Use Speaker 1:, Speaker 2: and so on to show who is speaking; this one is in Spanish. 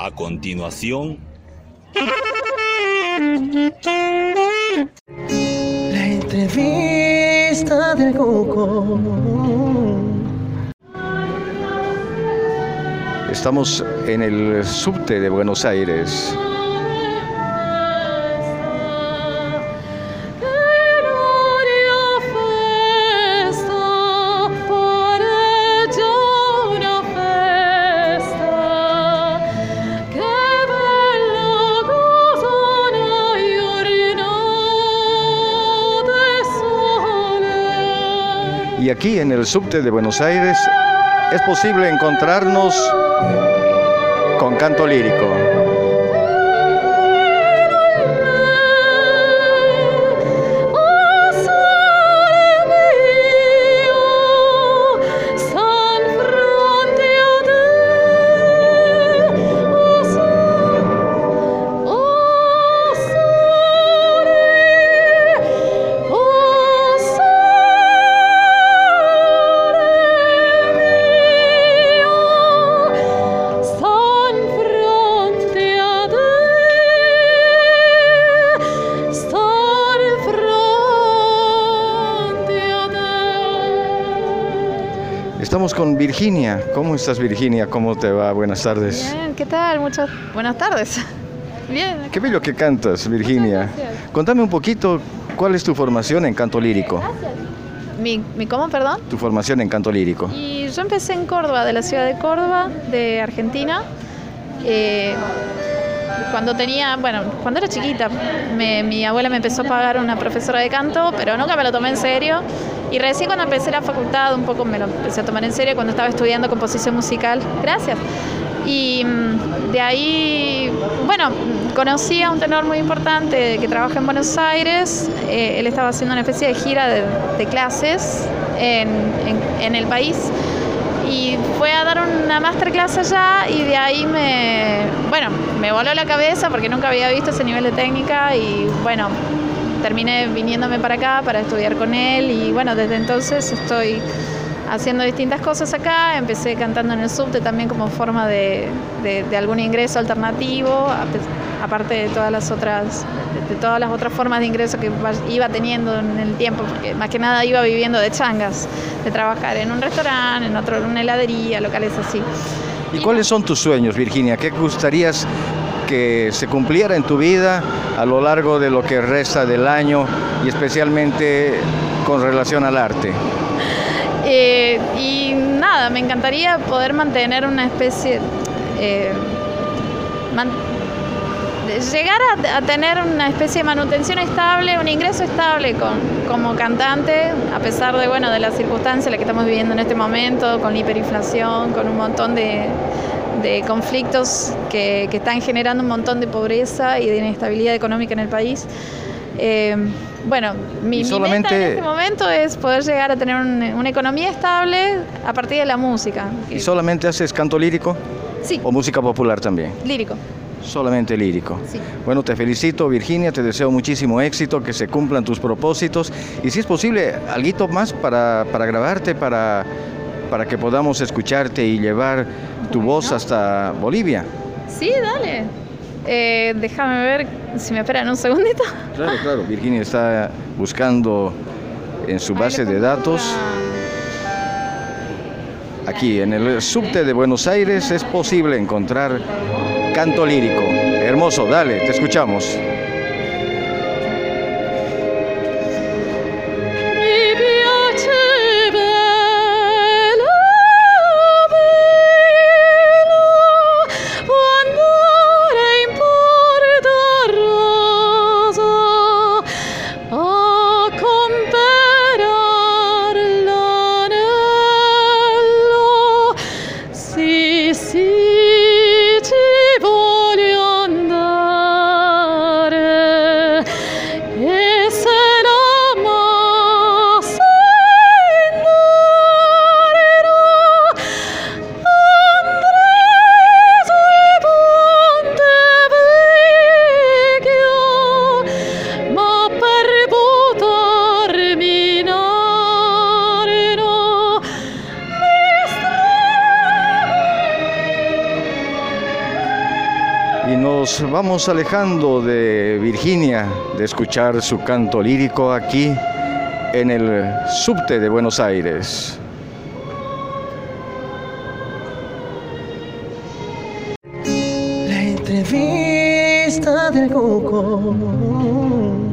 Speaker 1: A continuación,
Speaker 2: La entrevista del Coco.
Speaker 3: Estamos en el subte de Buenos Aires. Aquí en el subte de Buenos Aires es posible encontrarnos con canto lírico. Estamos con Virginia. ¿Cómo estás Virginia? ¿Cómo te va? Buenas tardes.
Speaker 4: Bien, ¿qué tal? Muchas buenas tardes. Bien.
Speaker 3: Qué bello que cantas, Virginia. Contame un poquito cuál es tu formación en canto lírico.
Speaker 4: ¿Mi, mi cómo, perdón?
Speaker 3: Tu formación en canto lírico.
Speaker 4: Y yo empecé en Córdoba, de la ciudad de Córdoba, de Argentina. Eh, cuando tenía, bueno, cuando era chiquita, me- mi abuela me empezó a pagar una profesora de canto, pero nunca me lo tomé en serio. Y recién cuando empecé la facultad, un poco me lo empecé a tomar en serio cuando estaba estudiando composición musical. Gracias. Y mm, de ahí, bueno, conocí a un tenor muy importante que trabaja en Buenos Aires. Eh, él estaba haciendo una especie de gira de, de clases en, en- en el país. Y fue a dar una masterclass allá y de ahí me, bueno, me voló la cabeza porque nunca había visto ese nivel de técnica y bueno, terminé viniéndome para acá para estudiar con él y bueno, desde entonces estoy haciendo distintas cosas acá. Empecé cantando en el subte también como forma de, de- algún ingreso alternativo, aparte de todas las otras de, de todas las otras formas de ingreso que iba teniendo en el tiempo, porque más que nada iba viviendo de changas, de trabajar en un restaurante, en otro en una heladería, locales así.
Speaker 3: ¿Y cuáles son tus sueños, Virginia? ¿Qué gustarías que se cumpliera en tu vida a lo largo de lo que resta del año y especialmente con relación al arte?
Speaker 4: Eh, y nada, me encantaría poder mantener una especie, eh, man- llegar a, a tener una especie de manutención estable, un ingreso estable con, como cantante, a pesar de, bueno, de las circunstancias en las que estamos viviendo en este momento, con la hiperinflación, con un montón de, de conflictos que, que están generando un montón de pobreza y de inestabilidad económica en el país. Eh, bueno, mi,
Speaker 3: Y
Speaker 4: mi
Speaker 3: solamente-
Speaker 4: meta en este momento es poder llegar a tener un- una economía estable a partir de la música.
Speaker 3: ¿Y solamente haces canto lírico
Speaker 4: Sí,
Speaker 3: o música popular también?
Speaker 4: lírico.
Speaker 3: Solamente lírico.
Speaker 4: Sí.
Speaker 3: Bueno, te felicito Virginia, te deseo muchísimo éxito, que se cumplan tus propósitos y si es posible, algo más para, para grabarte, para, para que podamos escucharte y llevar tu voz hasta Bolivia.
Speaker 4: Sí, dale. Eh, déjame ver si me esperan un segundito.
Speaker 3: Claro, claro. Virginia está buscando en su base de datos. Aquí en el subte de Buenos Aires es posible encontrar canto lírico. Hermoso, dale, te escuchamos.
Speaker 5: Vamos alejando de Virginia, de escuchar su canto lírico aquí en el subte de Buenos Aires.
Speaker 2: La entrevista del Cuco.